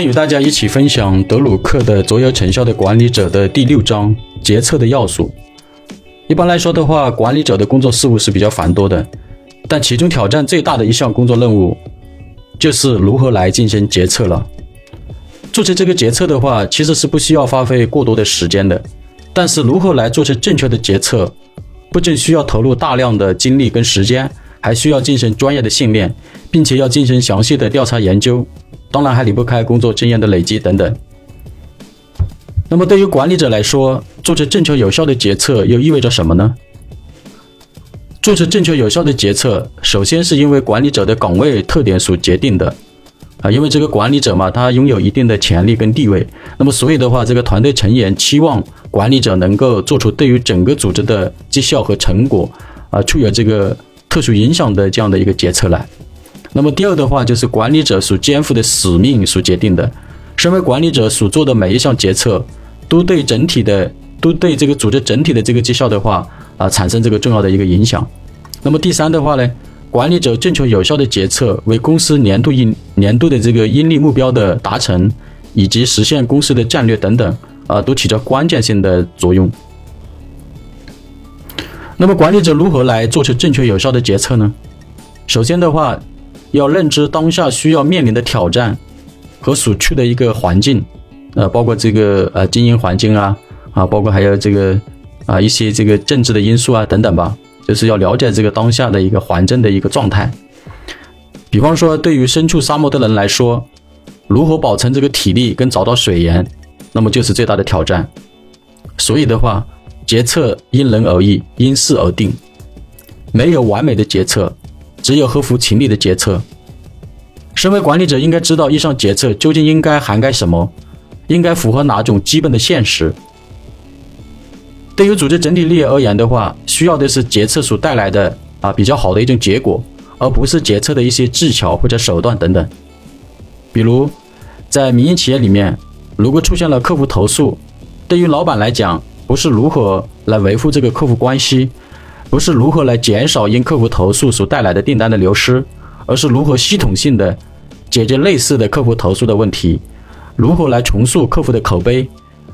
天与大家一起分享德鲁克的《卓有成效的管理者》的第六章“决策的要素”。一般来说的话，管理者的工作事务是比较繁多的，但其中挑战最大的一项工作任务，就是如何来进行决策了。做成这个决策的话，其实是不需要花费过多的时间的，但是如何来做成正确的决策，不仅需要投入大量的精力跟时间，还需要进行专业的训练，并且要进行详细的调查研究。当然还离不开工作经验的累积等等。那么对于管理者来说，做出正确有效的决策又意味着什么呢？做出正确有效的决策，首先是因为管理者的岗位特点所决定的，啊，因为这个管理者嘛，他拥有一定的权力跟地位，那么所以的话，这个团队成员期望管理者能够做出对于整个组织的绩效和成果，啊，具有这个特殊影响的这样的一个决策来。那么第二的话，就是管理者所肩负的使命所决定的。身为管理者所做的每一项决策，都对整体的，都对这个组织整体的这个绩效的话，啊，产生这个重要的一个影响。那么第三的话呢，管理者正确有效的决策，为公司年度盈年度的这个盈利目标的达成，以及实现公司的战略等等，啊，都起着关键性的作用。那么管理者如何来做出正确有效的决策呢？首先的话。要认知当下需要面临的挑战和所处的一个环境，呃，包括这个呃经营环境啊，啊，包括还有这个啊一些这个政治的因素啊等等吧，就是要了解这个当下的一个环境的一个状态。比方说，对于身处沙漠的人来说，如何保存这个体力跟找到水源，那么就是最大的挑战。所以的话，决策因人而异，因事而定，没有完美的决策。只有合乎情理的决策。身为管理者，应该知道以上决策究竟应该涵盖什么，应该符合哪种基本的现实。对于组织整体利益而言的话，需要的是决策所带来的啊比较好的一种结果，而不是决策的一些技巧或者手段等等。比如，在民营企业里面，如果出现了客户投诉，对于老板来讲，不是如何来维护这个客户关系。不是如何来减少因客户投诉所带来的订单的流失，而是如何系统性的解决类似的客户投诉的问题，如何来重塑客户的口碑，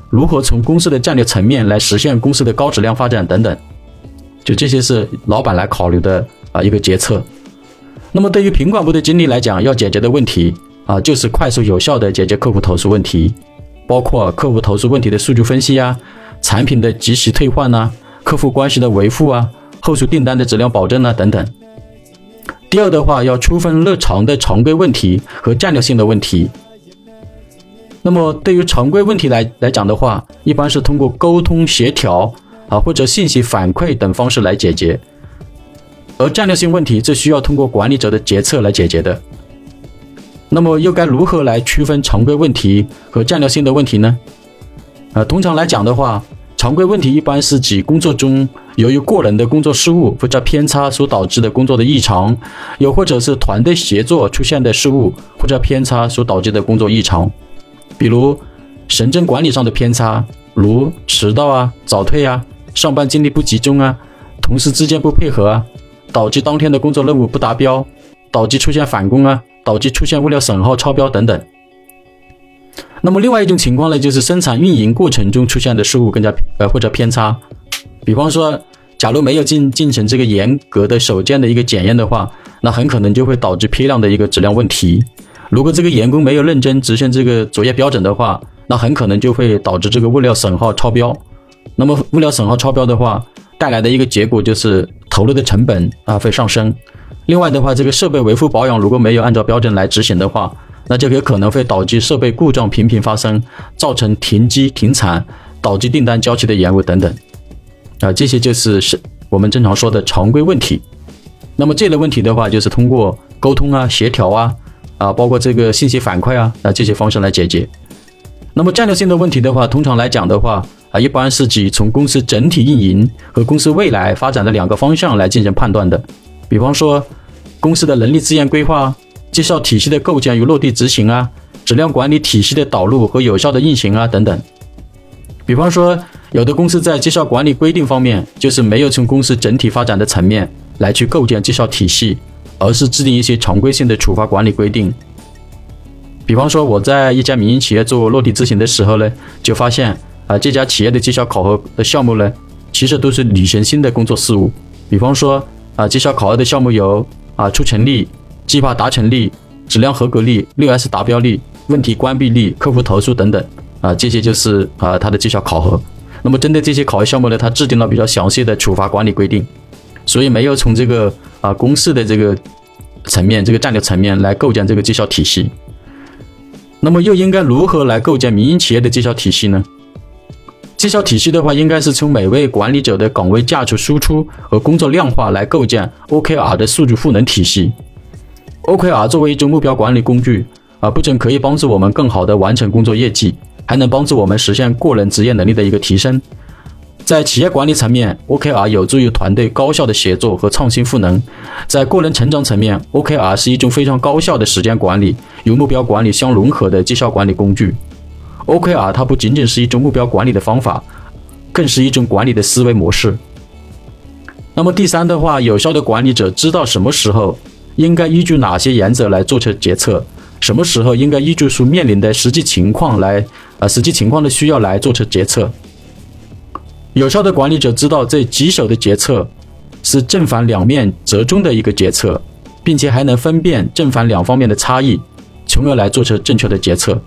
如何从公司的战略层面来实现公司的高质量发展等等，就这些是老板来考虑的啊一个决策。那么对于品管部的经理来讲，要解决的问题啊，就是快速有效的解决客户投诉问题，包括客户投诉问题的数据分析啊，产品的及时退换呐，客户关系的维护啊。后续订单的质量保证呢？等等。第二的话，要区分日常的常规问题和战略性的问题。那么，对于常规问题来来讲的话，一般是通过沟通协调啊，或者信息反馈等方式来解决。而战略性问题，这需要通过管理者的决策来解决的。那么，又该如何来区分常规问题和战略性的问题呢？啊，通常来讲的话。常规问题一般是指工作中由于个人的工作失误或者偏差所导致的工作的异常，又或者是团队协作出现的失误或者偏差所导致的工作异常，比如行政管理上的偏差，如迟到啊、早退啊、上班精力不集中啊、同事之间不配合啊，导致当天的工作任务不达标，导致出现返工啊，导致出现物料损耗超标等等。那么另外一种情况呢，就是生产运营过程中出现的失误更加呃或者偏差，比方说，假如没有进进行这个严格的首件的一个检验的话，那很可能就会导致批量的一个质量问题。如果这个员工没有认真执行这个作业标准的话，那很可能就会导致这个物料损耗超标。那么物料损耗超标的话，带来的一个结果就是投入的成本啊会上升。另外的话，这个设备维护保养如果没有按照标准来执行的话，那就有可能会导致设备故障频频发生，造成停机停产，导致订单交期的延误等等。啊，这些就是是我们正常说的常规问题。那么这类问题的话，就是通过沟通啊、协调啊、啊，包括这个信息反馈啊啊这些方式来解决。那么战略性的问题的话，通常来讲的话啊，一般是指从公司整体运营和公司未来发展的两个方向来进行判断的。比方说，公司的人力资源规划。绩效体系的构建与落地执行啊，质量管理体系的导入和有效的运行啊等等。比方说，有的公司在绩效管理规定方面，就是没有从公司整体发展的层面来去构建绩效体系，而是制定一些常规性的处罚管理规定。比方说我在一家民营企业做落地执行的时候呢，就发现啊，这家企业的绩效考核的项目呢，其实都是履行性的工作事务。比方说啊，绩效考核的项目有啊，出成率、计划达成率、质量合格率、六 S 达标率、问题关闭率、客户投诉等等啊，这些就是啊，它的绩效考核。那么针对这些考核项目呢，它制定了比较详细的处罚管理规定，所以没有从这个啊公司的这个层面、这个战略层面来构建这个绩效体系。那么又应该如何来构建民营企业的绩效体系呢？绩效体系的话，应该是从每位管理者的岗位价值输出和工作量化来构建 OKR 的数据赋能体系。OKR 作为一种目标管理工具，啊，不仅可以帮助我们更好地完成工作业绩，还能帮助我们实现个人职业能力的一个提升。在企业管理层面，OKR 有助于团队高效的协作和创新赋能；在个人成长层面，OKR 是一种非常高效的时间管理与目标管理相融合的绩效管理工具。OKR 它不仅仅是一种目标管理的方法，更是一种管理的思维模式。那么第三的话，有效的管理者知道什么时候应该依据哪些原则来做出决策，什么时候应该依据所面临的实际情况来，呃，实际情况的需要来做出决策。有效的管理者知道这棘手的决策是正反两面折中的一个决策，并且还能分辨正反两方面的差异，从而来做出正确的决策。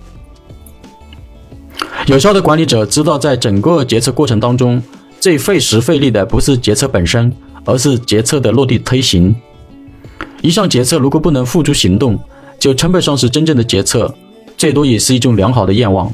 有效的管理者知道，在整个决策过程当中，最费时费力的不是决策本身，而是决策的落地推行。一项决策如果不能付诸行动，就称不上是真正的决策，最多也是一种良好的愿望。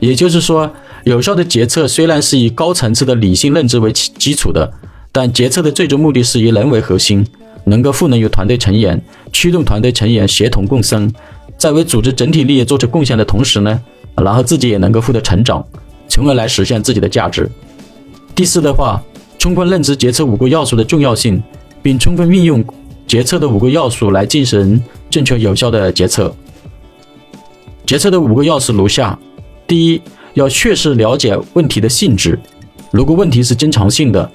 也就是说。有效的决策虽然是以高层次的理性认知为基础的，但决策的最终目的是以人为核心，能够赋能于团队成员，驱动团队成员协同共生，在为组织整体利益做出贡献的同时呢，然后自己也能够获得成长，从而来实现自己的价值。第四的话，充分认知决策五个要素的重要性，并充分运用决策的五个要素来进行正确有效的决策。决策的五个要素如下：第一。要确实了解问题的性质，如果问题是经常性的，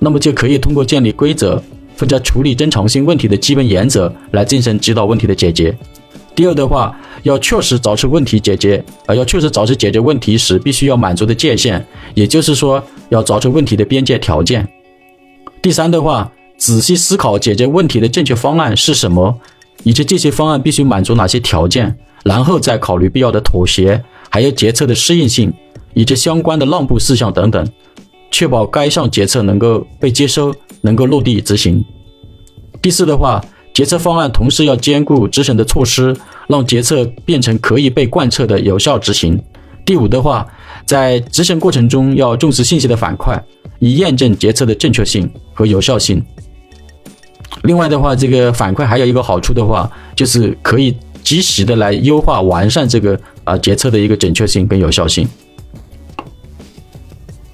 那么就可以通过建立规则或者处理经常性问题的基本原则来进行指导问题的解决。第二的话，要确实找出问题解决，呃，要确实找出解决问题时必须要满足的界限，也就是说，要找出问题的边界条件。第三的话，仔细思考解决问题的正确方案是什么，以及这些方案必须满足哪些条件，然后再考虑必要的妥协。还有决策的适应性，以及相关的让步事项等等，确保该项决策能够被接收，能够落地执行。第四的话，决策方案同时要兼顾执行的措施，让决策变成可以被贯彻的有效执行。第五的话，在执行过程中要重视信息的反馈，以验证决策的正确性和有效性。另外的话，这个反馈还有一个好处的话，就是可以及时的来优化完善这个。啊，决策的一个准确性跟有效性。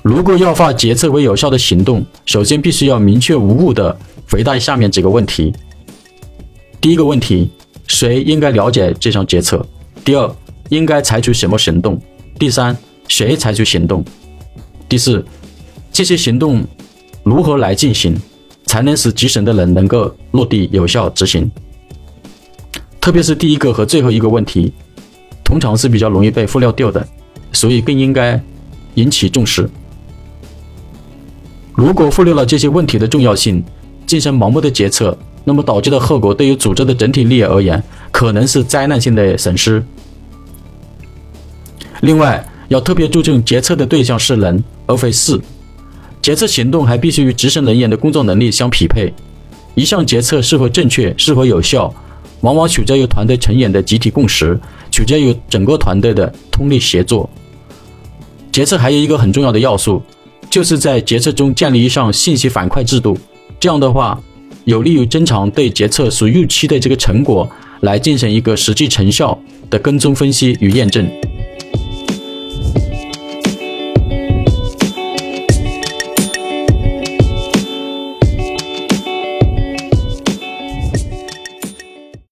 如果要化决策为有效的行动，首先必须要明确无误的回答下面几个问题：第一个问题，谁应该了解这项决策？第二，应该采取什么行动？第三，谁采取行动？第四，这些行动如何来进行，才能使集审的人能够落地有效执行？特别是第一个和最后一个问题。通常是比较容易被忽略掉的，所以更应该引起重视。如果忽略了这些问题的重要性，进行盲目的决策，那么导致的后果对于组织的整体利益而言，可能是灾难性的损失。另外，要特别注重决策的对象是人，而非事。决策行动还必须与执行人员的工作能力相匹配。一项决策是否正确、是否有效，往往取决于团队成员的集体共识。取决于整个团队的通力协作。决策还有一个很重要的要素，就是在决策中建立一项信息反馈制度。这样的话，有利于增强对决策所预期的这个成果来进行一个实际成效的跟踪分析与验证。